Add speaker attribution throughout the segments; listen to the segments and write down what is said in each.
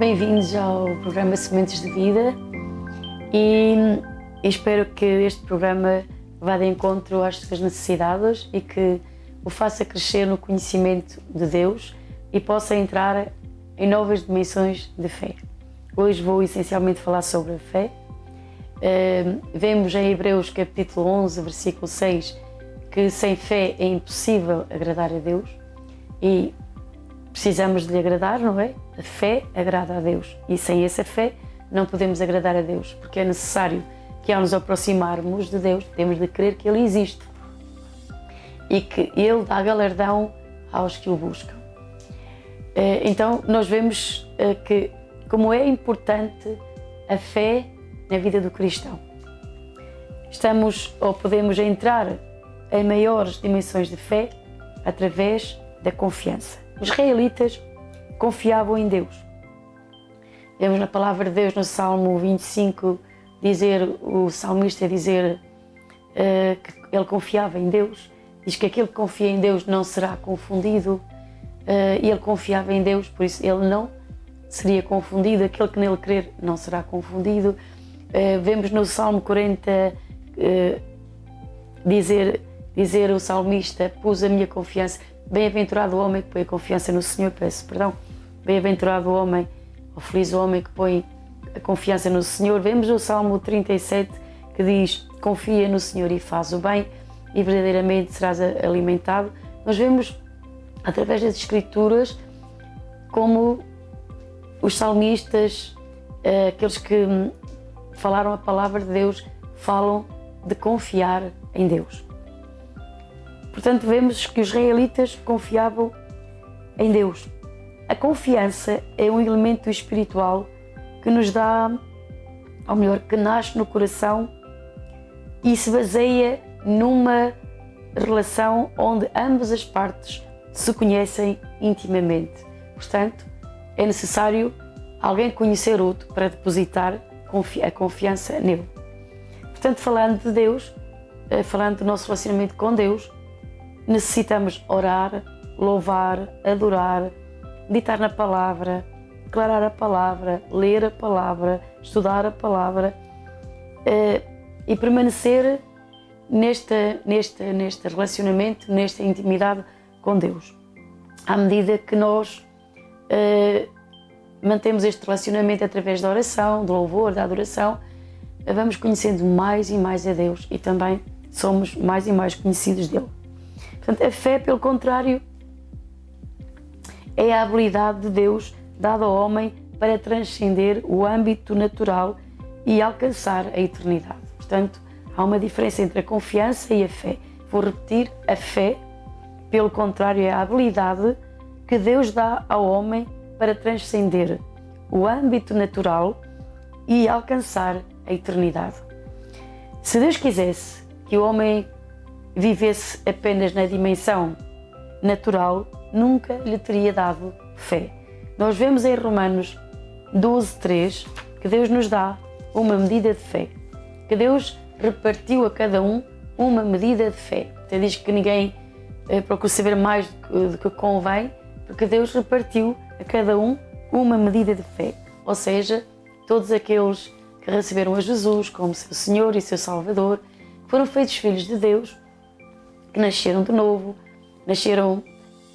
Speaker 1: Bem-vindos ao programa Sementes de Vida e espero que este programa vá de encontro às suas necessidades e que o faça crescer no conhecimento de Deus e possa entrar em novas dimensões de fé. Hoje vou essencialmente falar sobre a fé. Uh, vemos em Hebreus capítulo 11, versículo 6, que sem fé é impossível agradar a Deus e precisamos de lhe agradar, não é? A fé agrada a Deus e sem essa fé não podemos agradar a Deus, porque é necessário que ao nos aproximarmos de Deus, temos de crer que Ele existe e que Ele dá galardão aos que o buscam. Eh, então, nós vemos eh, que como é importante a fé na vida do cristão. Estamos ou podemos entrar em maiores dimensões de fé através da confiança. Os israelitas confiavam em Deus. Vemos na palavra de Deus no Salmo 25 dizer o salmista dizer uh, que ele confiava em Deus. Diz que aquele que confia em Deus não será confundido. Uh, e ele confiava em Deus, por isso ele não seria confundido. Aquele que nele crer não será confundido. Uh, vemos no Salmo 40 dizer dizer o salmista: Pus a minha confiança Bem-aventurado o homem que põe a confiança no Senhor, peço perdão. Bem-aventurado o homem, ou feliz o homem que põe a confiança no Senhor. Vemos o Salmo 37 que diz: Confia no Senhor e faz o bem, e verdadeiramente serás alimentado. Nós vemos através das Escrituras como os salmistas, eh, aqueles que falaram a palavra de Deus, falam de confiar em Deus. Portanto, vemos que os israelitas confiavam em Deus. A confiança é um elemento espiritual que nos dá, ou melhor, que nasce no coração e se baseia numa relação onde ambas as partes se conhecem intimamente. Portanto, é necessário alguém conhecer outro para depositar a confiança nele. Portanto, falando de Deus, eh, falando do nosso relacionamento com Deus, necessitamos orar, louvar, adorar, ditar na palavra, declarar a palavra, ler a palavra, estudar a palavra uh, e permanecer neste, neste, neste relacionamento, nesta intimidade com Deus. À medida que nós uh, mantemos este relacionamento através da oração, do louvor, da adoração, vamos conhecendo mais e mais a Deus e também somos mais e mais conhecidos dele. Portanto, a fé, pelo contrário, é a habilidade de Deus dada ao homem para transcender o âmbito natural e alcançar a eternidade. Portanto, há uma diferença entre a confiança e a fé. Vou repetir: a fé, pelo contrário, é a habilidade que Deus dá ao homem para transcender o âmbito natural e alcançar a eternidade. Se Deus quisesse que o homem vivesse apenas na dimensão natural, nunca lhe teria dado fé. Nós vemos em Romanos 12:3 que Deus nos dá uma medida de fé, que Deus repartiu a cada um uma medida de fé. Até diz que ninguém eh, procura saber mais do que convém, porque Deus repartiu a cada um uma medida de fé. Ou seja, todos aqueles que receberam a Jesus como seu Senhor e seu Salvador, foram feitos filhos de Deus, que nasceram de novo, nasceram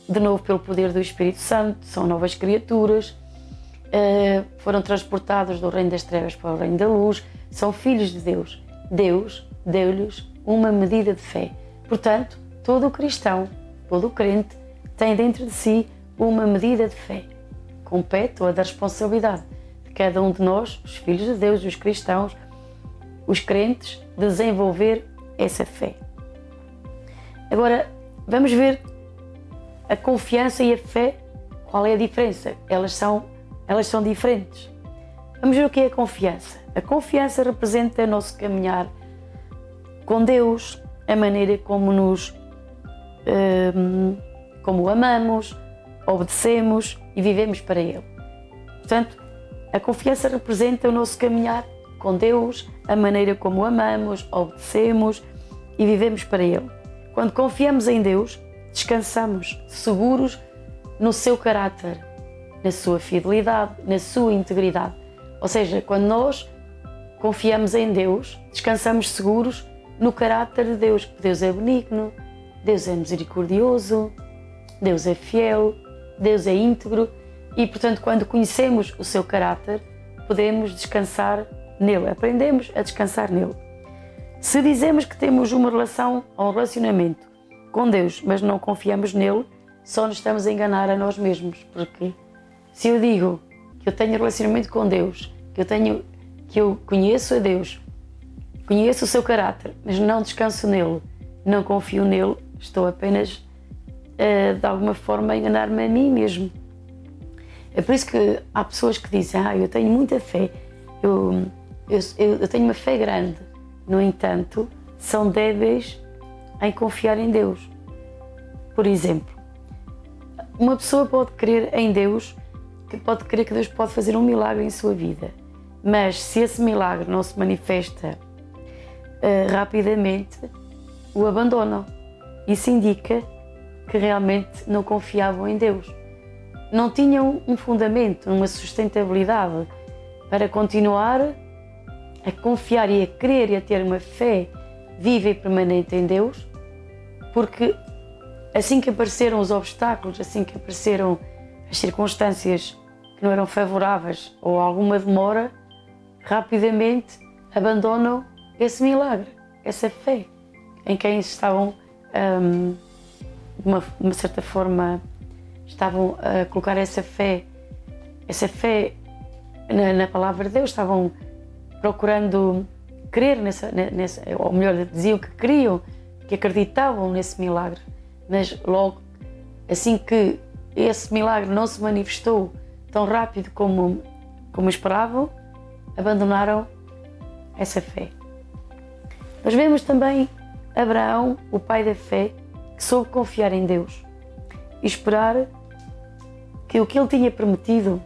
Speaker 1: de novo pelo poder do Espírito Santo, são novas criaturas, eh, foram transportados do reino das trevas para o reino da luz, são filhos de Deus. Deus deu-lhes uma medida de fé. Portanto, todo cristão, todo crente, tem dentro de si uma medida de fé. Compete ou a da responsabilidade de cada um de nós, os filhos de Deus, os cristãos, os crentes, desenvolver essa fé. Agora, vamos ver a confiança e a fé, qual é a diferença? Elas são, elas são diferentes. Vamos ver o que é a confiança. A confiança representa o nosso caminhar com Deus, a maneira como nos um, como amamos, obedecemos e vivemos para Ele. Portanto, a confiança representa o nosso caminhar com Deus, a maneira como amamos, obedecemos e vivemos para Ele. Quando confiamos em Deus, descansamos seguros no seu caráter, na sua fidelidade, na sua integridade. Ou seja, quando nós confiamos em Deus, descansamos seguros no caráter de Deus. Deus é benigno, Deus é misericordioso, Deus é fiel, Deus é íntegro e, portanto, quando conhecemos o seu caráter, podemos descansar nele, aprendemos a descansar nele. Se dizemos que temos uma relação ou um relacionamento com Deus, mas não confiamos nele, só nos estamos a enganar a nós mesmos, porque se eu digo que eu tenho relacionamento com Deus, que eu tenho que eu conheço a Deus, conheço o seu caráter, mas não descanso nele, não confio nele, estou apenas uh, de alguma forma a enganar-me a mim mesmo. É por isso que há pessoas que dizem: Ah, eu tenho muita fé, eu, eu, eu tenho uma fé grande. No entanto, são débeis em confiar em Deus. Por exemplo, uma pessoa pode crer em Deus, que pode crer que Deus pode fazer um milagre em sua vida, mas se esse milagre não se manifesta uh, rapidamente, o abandonam. Isso indica que realmente não confiavam em Deus. Não tinham um fundamento, uma sustentabilidade para continuar a confiar e a crer e a ter uma fé viva e permanente em Deus, porque assim que apareceram os obstáculos, assim que apareceram as circunstâncias que não eram favoráveis ou alguma demora, rapidamente abandonam esse milagre, essa fé em quem estavam um, de uma, uma certa forma, estavam a colocar essa fé, essa fé na, na palavra de Deus, estavam procurando crer nessa, nessa, ou melhor, diziam que queriam, que acreditavam nesse milagre, mas logo, assim que esse milagre não se manifestou tão rápido como, como esperavam, abandonaram essa fé. Nós vemos também Abraão, o pai da fé, que soube confiar em Deus e esperar que o que ele tinha prometido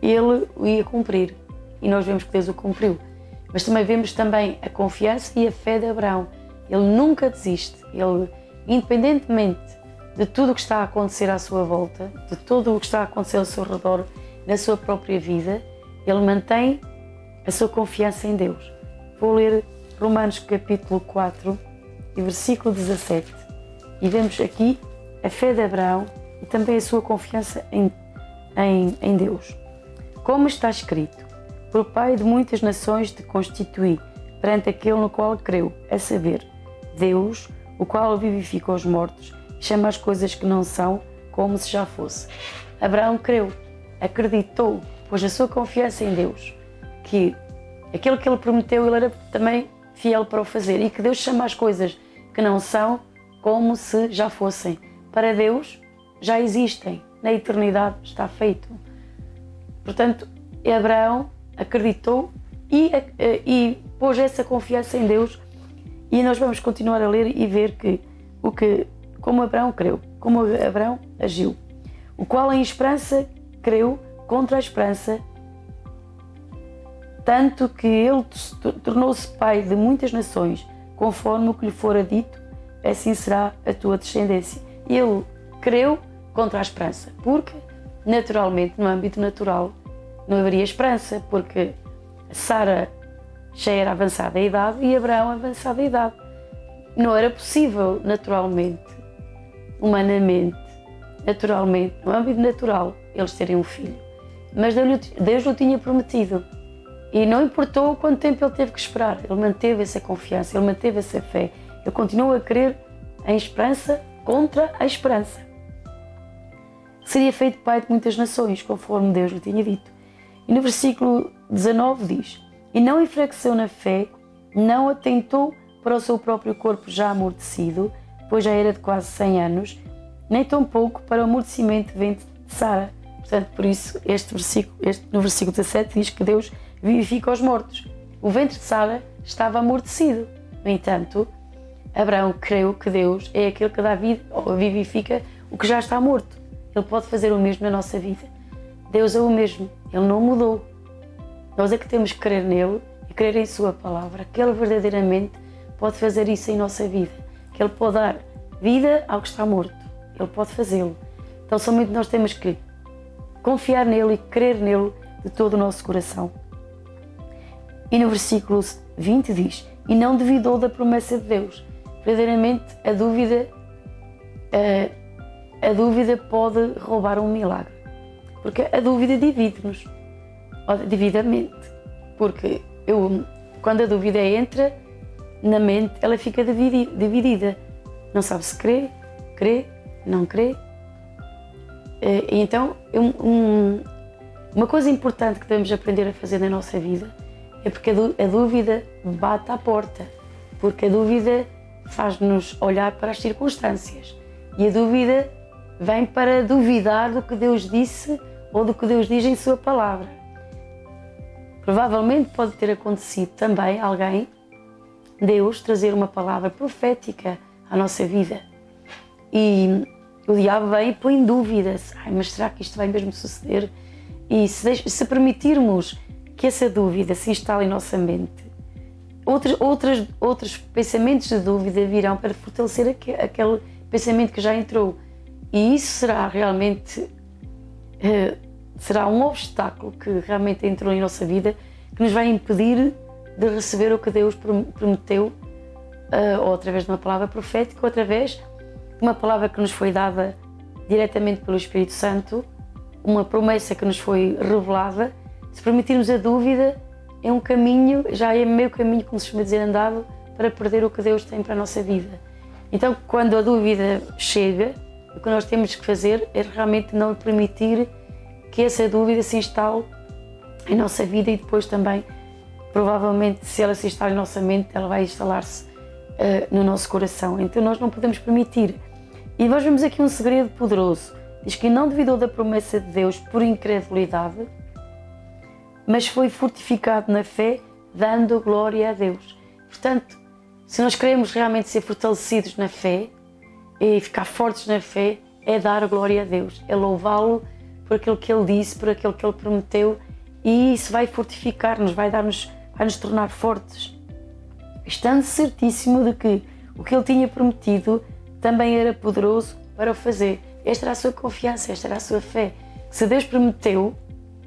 Speaker 1: ele o ia cumprir. E nós vemos que Deus o cumpriu. Mas também vemos também a confiança e a fé de Abraão. Ele nunca desiste. Ele, independentemente de tudo o que está a acontecer à sua volta, de tudo o que está a acontecer ao seu redor, na sua própria vida, ele mantém a sua confiança em Deus. Vou ler Romanos capítulo 4 e versículo 17 e vemos aqui a fé de Abraão e também a sua confiança em, em, em Deus. Como está escrito, por Pai de muitas nações te constituí perante aquele no qual creu, a saber, Deus, o qual vivifica os mortos chama as coisas que não são como se já fosse. Abraão creu, acreditou, pôs a sua confiança em Deus, que aquilo que ele prometeu ele era também fiel para o fazer e que Deus chama as coisas que não são como se já fossem. Para Deus, já existem, na eternidade está feito. Portanto, Abraão acreditou e, eh, e pôs essa confiança em Deus e nós vamos continuar a ler e ver que o que como Abraão creu, como Abraão agiu, o qual em esperança creu contra a esperança, tanto que ele tornou-se pai de muitas nações, conforme o que lhe fora dito assim será a tua descendência. Ele creu contra a esperança, porque naturalmente, no âmbito natural, não haveria esperança, porque Sara já era avançada a idade e Abraão avançada a idade. Não era possível, naturalmente, humanamente, naturalmente, no âmbito natural, eles terem um filho. Mas Deus o tinha prometido. E não importou quanto tempo ele teve que esperar, ele manteve essa confiança, ele manteve essa fé, eu continuo a crer em esperança contra a esperança. Seria feito pai de muitas nações, conforme Deus lhe tinha dito. E no versículo 19 diz: E não enfraqueceu na fé, não atentou para o seu próprio corpo já amortecido, pois já era de quase 100 anos, nem tampouco para o amortecimento de ventre de Sara. Portanto, por isso, este versículo, este, no versículo 17 diz que Deus vivifica os mortos. O ventre de Sara estava amortecido. No entanto, Abraão creu que Deus é aquele que dá vida ou vivifica o que já está morto. Ele pode fazer o mesmo na nossa vida. Deus é o mesmo, Ele não mudou. Nós é que temos que crer nele e crer em Sua palavra, que Ele verdadeiramente pode fazer isso em nossa vida, que Ele pode dar vida ao que está morto. Ele pode fazê-lo. Então, somente nós temos que confiar nele e crer nele de todo o nosso coração. E no versículo 20 diz: E não duvidou da promessa de Deus. Verdadeiramente, a dúvida, a, a dúvida pode roubar um milagre. Porque a dúvida divide-nos, divide a mente. Porque eu, quando a dúvida entra na mente, ela fica dividida. Não sabe se crê, crê, não crê. Eh, então, um, uma coisa importante que devemos aprender a fazer na nossa vida é porque a dúvida bate à porta, porque a dúvida faz-nos olhar para as circunstâncias e a dúvida vem para duvidar do que Deus disse ou do que Deus diz em Sua palavra. Provavelmente pode ter acontecido também alguém, Deus, trazer uma palavra profética à nossa vida e o diabo vem e põe dúvidas. Ai, mas será que isto vai mesmo suceder? E se, se permitirmos que essa dúvida se instale em nossa mente, outros, outros, outros pensamentos de dúvida virão para fortalecer aquele, aquele pensamento que já entrou. E isso será realmente uh, será um obstáculo que realmente entrou em nossa vida que nos vai impedir de receber o que Deus prometeu, uh, ou através de uma palavra profética, ou através de uma palavra que nos foi dada diretamente pelo Espírito Santo, uma promessa que nos foi revelada se permitirmos a dúvida, é um caminho, já é meio caminho, como se chama dizer, andado para perder o que Deus tem para a nossa vida. Então, quando a dúvida chega, o que nós temos que fazer é realmente não permitir que essa dúvida se instale em nossa vida e depois também, provavelmente, se ela se instala em nossa mente, ela vai instalar-se uh, no nosso coração. Então, nós não podemos permitir. E nós vemos aqui um segredo poderoso. Diz que não duvidou da promessa de Deus por incredulidade, mas foi fortificado na fé, dando glória a Deus. Portanto, se nós queremos realmente ser fortalecidos na fé e ficar fortes na fé, é dar glória a Deus, é louvá-lo por aquilo que Ele disse, por aquilo que Ele prometeu, e isso vai fortificar-nos, vai dar-nos, vai nos tornar fortes, estando certíssimo de que o que Ele tinha prometido também era poderoso para o fazer. Esta era a sua confiança, esta era a sua fé. Se Deus prometeu,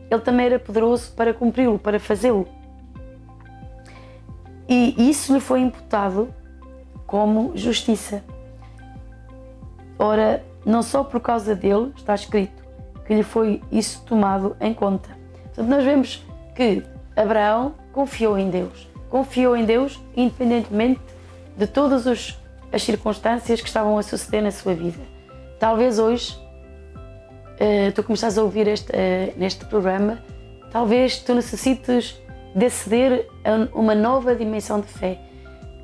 Speaker 1: ele também era poderoso para cumpri-lo, para fazê-lo. E isso lhe foi imputado como justiça. Ora, não só por causa dele, está escrito, que lhe foi isso tomado em conta. Portanto, nós vemos que Abraão confiou em Deus. Confiou em Deus independentemente de todas as circunstâncias que estavam a suceder na sua vida. Talvez hoje uh, tu começares a ouvir este, uh, neste programa, talvez tu necessites de aceder a uma nova dimensão de fé.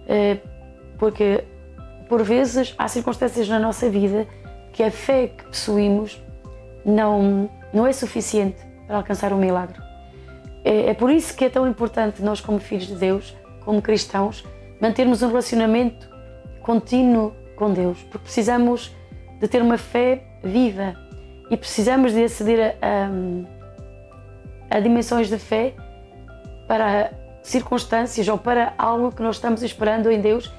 Speaker 1: Uh, porque, por vezes, há circunstâncias na nossa vida que a fé que possuímos não, não é suficiente para alcançar um milagre. É, é por isso que é tão importante nós, como filhos de Deus, como cristãos, mantermos um relacionamento contínuo com Deus, porque precisamos de ter uma fé viva, e precisamos de aceder a, a, a dimensões de fé para circunstâncias ou para algo que nós estamos esperando em Deus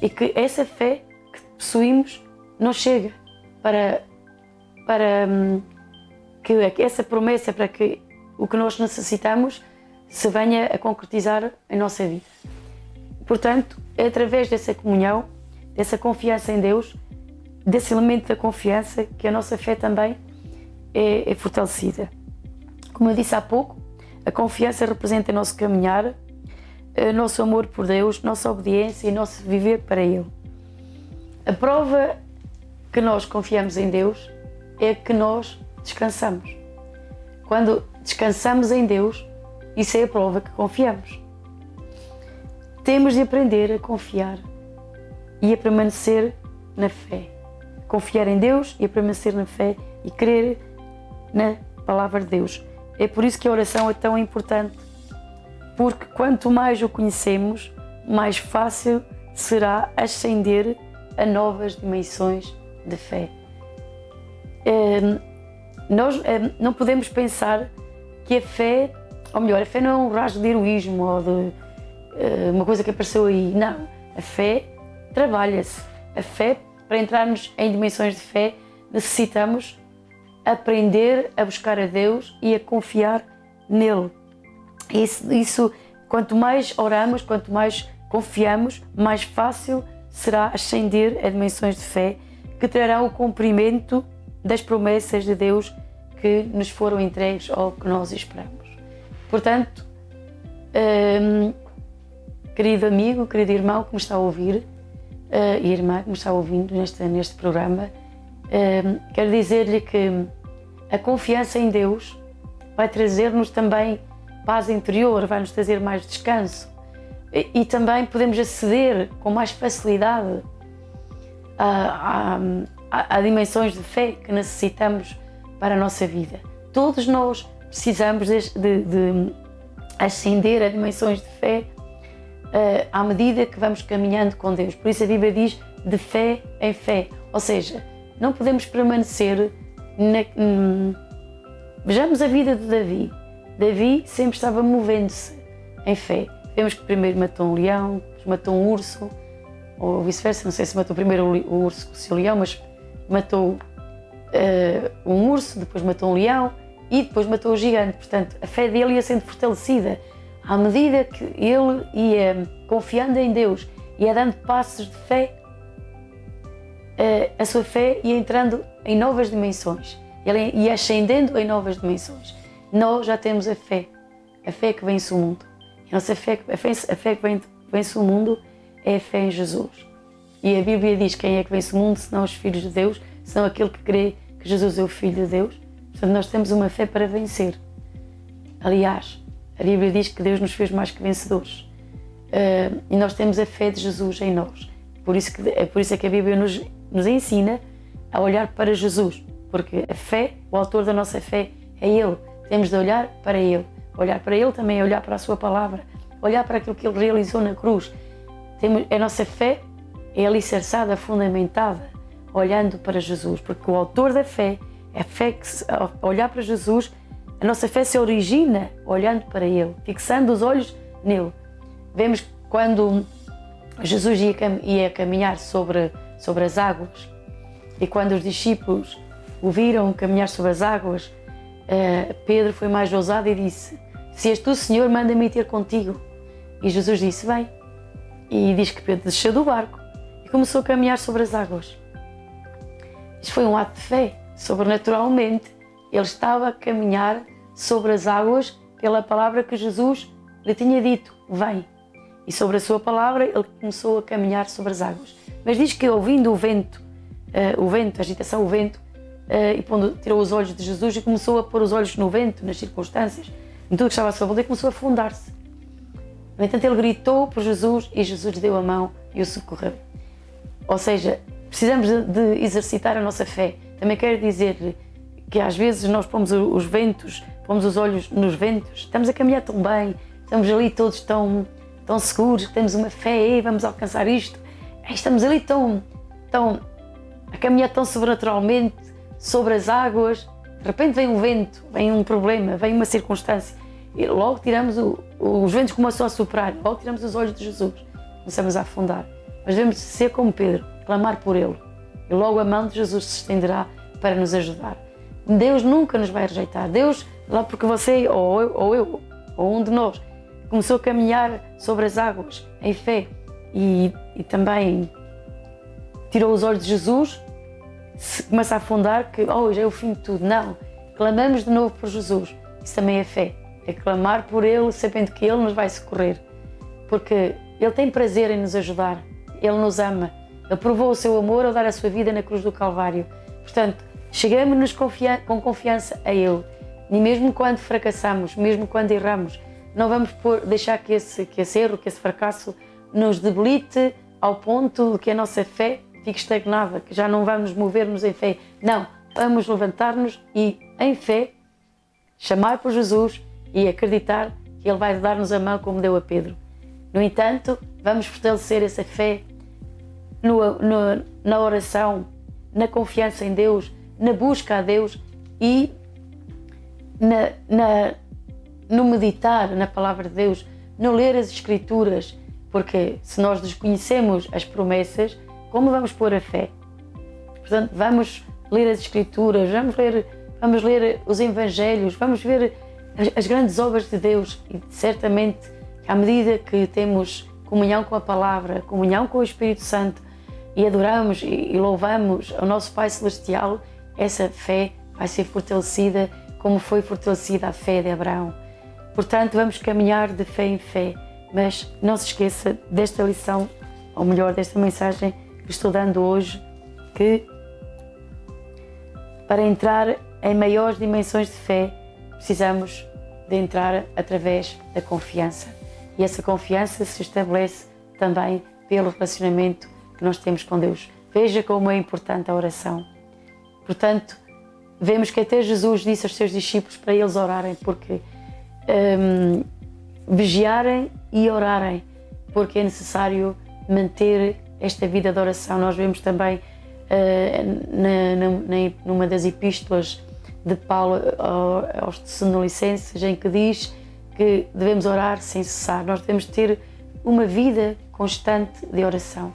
Speaker 1: e que essa fé que possuímos não chega para, para hum, que essa promessa, para que o que nós necessitamos se venha a concretizar em nossa vida. Portanto, é através dessa comunhão, dessa confiança em Deus, desse elemento da confiança, que a nossa fé também é, é fortalecida. Como eu disse há pouco, a confiança representa nosso caminhar, nosso amor por Deus, nossa obediência e nosso viver para Ele. A prova que nós confiamos em Deus é que nós descansamos. Quando descansamos em Deus, isso é a prova que confiamos. Temos de aprender a confiar e a permanecer na fé. Confiar em Deus e a permanecer na fé e crer na palavra de Deus. É por isso que a oração é tão importante, porque quanto mais o conhecemos, mais fácil será ascender a novas dimensões de fé. É, nós é, não podemos pensar que a fé, ou melhor, a fé não é um rasgo de heroísmo ou de é, uma coisa que apareceu aí. Não. A fé trabalha-se. A fé, para entrarmos em dimensões de fé, necessitamos aprender a buscar a Deus e a confiar nele. Isso, isso quanto mais oramos, quanto mais confiamos, mais fácil será ascender a dimensões de fé que trarão o cumprimento das promessas de Deus que nos foram entregues ou que nós esperamos. Portanto, hum, querido amigo, querido irmão que me está a ouvir uh, e irmã que me está ouvindo neste, neste programa, hum, quero dizer-lhe que a confiança em Deus vai trazer-nos também paz interior, vai nos trazer mais descanso e, e também podemos aceder com mais facilidade a, a, a, dimensões de fé que necessitamos para a nossa vida. Todos nós precisamos de, de, de ascender a dimensões de fé uh, à medida que vamos caminhando com Deus. Por isso a Bíblia diz de fé em fé, ou seja, não podemos permanecer na, hum, Vejamos a vida de Davi. Davi sempre estava movendo-se em fé. Vemos que primeiro matou um leão, matou um urso, ou vice-versa, não sei se matou primeiro o urso que o leão, mas matou uh, um urso, depois matou um leão e depois matou o gigante. Portanto, a fé dele ia sendo fortalecida à medida que ele ia confiando em Deus, ia dando passos de fé, uh, a sua fé ia entrando em novas dimensões, ele ia ascendendo em novas dimensões. Nós já temos a fé, a fé que vence o mundo. A nossa fé, a fé, a fé que vence o mundo é a fé em Jesus. E a Bíblia diz quem é que vence o mundo, senão os filhos de Deus, senão aquele que crê que Jesus é o Filho de Deus. Portanto, nós temos uma fé para vencer. Aliás, a Bíblia diz que Deus nos fez mais que vencedores. Uh, e nós temos a fé de Jesus em nós. Por isso, que, é por isso é que a Bíblia nos, nos ensina a olhar para Jesus. Porque a fé, o autor da nossa fé, é Ele. Temos de olhar para Ele. Olhar para Ele também é olhar para a Sua palavra. Olhar para aquilo que Ele realizou na cruz. Temos, a nossa fé é alicerçada, fundamentada, olhando para Jesus, porque o autor da fé é fé que, olhar para Jesus, a nossa fé se origina olhando para Ele, fixando os olhos nele. Vemos quando Jesus ia, ia caminhar sobre, sobre as águas e quando os discípulos o viram caminhar sobre as águas, eh, Pedro foi mais ousado e disse: Se és tu, Senhor, manda-me ter contigo. E Jesus disse: Vem. E diz que Pedro desceu do barco e começou a caminhar sobre as águas. Isto foi um ato de fé, sobrenaturalmente. Ele estava a caminhar sobre as águas pela palavra que Jesus lhe tinha dito: Vem. E sobre a sua palavra ele começou a caminhar sobre as águas. Mas diz que ouvindo o vento, uh, o vento, a agitação, o vento, uh, e pondo, tirou os olhos de Jesus e começou a pôr os olhos no vento, nas circunstâncias, em tudo que estava à sua volta, e começou a afundar-se. No entanto, ele gritou por Jesus e Jesus deu a mão e o socorreu. Ou seja, precisamos de, exercitar a nossa fé. Também quero dizer que às vezes nós pomos os ventos, pomos os olhos nos ventos, estamos a caminhar tão bem, estamos ali todos tão, tão seguros, temos uma fé, vamos alcançar isto. Estamos ali tão, tão a caminhar tão sobrenaturalmente sobre as águas. De repente vem um vento, vem um problema, vem uma circunstância e logo tiramos o, os ventos começam a soprar, logo tiramos os olhos de Jesus, começamos a afundar. Mas devemos ser como Pedro, clamar por Ele. E logo a mão de Jesus se estenderá para nos ajudar. Deus nunca nos vai rejeitar. Deus, lá porque você, ou eu, ou, eu, ou um de nós, começou a caminhar sobre as águas em fé e, e também tirou os olhos de Jesus, começa a afundar, que oh, já é o fim de tudo. Não. Clamamos de novo por Jesus. Isso também é fé é clamar por Ele, sabendo que Ele nos vai socorrer, porque Ele tem prazer em nos ajudar, Ele nos ama, Ele provou o seu amor ao dar a sua vida na cruz do Calvário. Portanto, chegamos-nos com confiança a Ele, e mesmo quando fracassamos, mesmo quando erramos, não vamos por, deixar que esse, que esse erro, que esse fracasso nos debilite ao ponto que a nossa fé fique estagnada, que já não vamos mover-nos em fé. Não, vamos levantar-nos e, em fé, chamar por Jesus e acreditar que Ele vai dar-nos a mão como deu a Pedro. No entanto, vamos fortalecer essa fé no, no, na oração, na confiança em Deus, na busca a Deus e na, na, no meditar na palavra de Deus, no ler as Escrituras, porque se nós desconhecemos as promessas, como vamos pôr a fé? Portanto, vamos ler as Escrituras, vamos ler vamos ler os Evangelhos, vamos ver as, as grandes obras de Deus e certamente à medida que temos comunhão com a palavra, comunhão com o Espírito Santo e adoramos e louvamos o nosso Pai Celestial, essa fé vai ser fortalecida como foi fortalecida a fé de Abraão. Portanto, vamos caminhar de fé em fé, mas não se esqueça desta lição, ou melhor, desta mensagem que estou dando hoje, que para entrar em maiores dimensões de fé, precisamos de entrar através da confiança. E essa confiança se estabelece também pelo relacionamento que nós temos com Deus. Veja como é importante a oração. Portanto, vemos que até Jesus disse aos seus discípulos para eles orarem, porque um, vigiarem e orarem, porque é necessário manter esta vida de oração. Nós vemos também uh, na, na, numa das epístolas de Paulo aos Tessalonicenses, em que diz que devemos orar sem cessar, nós devemos ter uma vida constante de oração.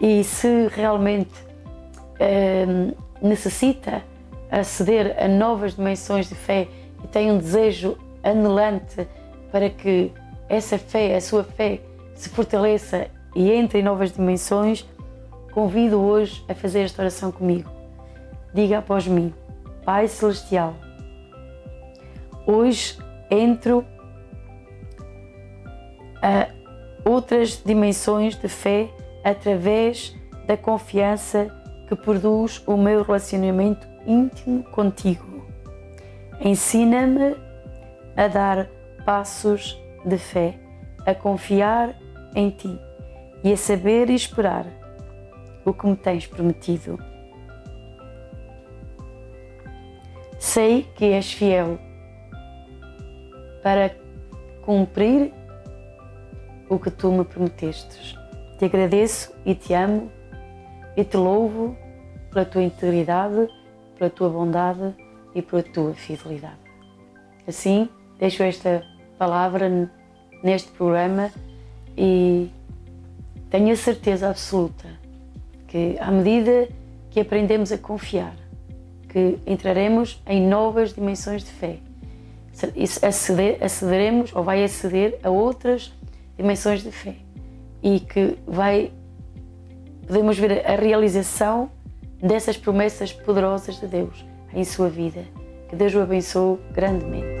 Speaker 1: E se realmente uh, necessita aceder a novas dimensões de fé e tem um desejo anelante para que essa fé, a sua fé, se fortaleça e entre em novas dimensões, convido hoje a fazer esta oração comigo. Diga após mim: Pai Celestial, hoje entro a outras dimensões de fé através da confiança que produz o meu relacionamento íntimo contigo. Ensina-me a dar passos de fé, a confiar em ti e a saber esperar o que me tens prometido. Sei que és fiel para cumprir o que tu me prometestes. Te agradeço e te amo e te louvo pela tua integridade, pela tua bondade e pela tua fidelidade. Assim, deixo esta palavra neste programa e tenho a certeza absoluta que, à medida que aprendemos a confiar, que entraremos em novas dimensões de fé, aceder, acederemos ou vai aceder a outras dimensões de fé e que vai podemos ver a realização dessas promessas poderosas de Deus em sua vida. Que Deus o abençoe grandemente.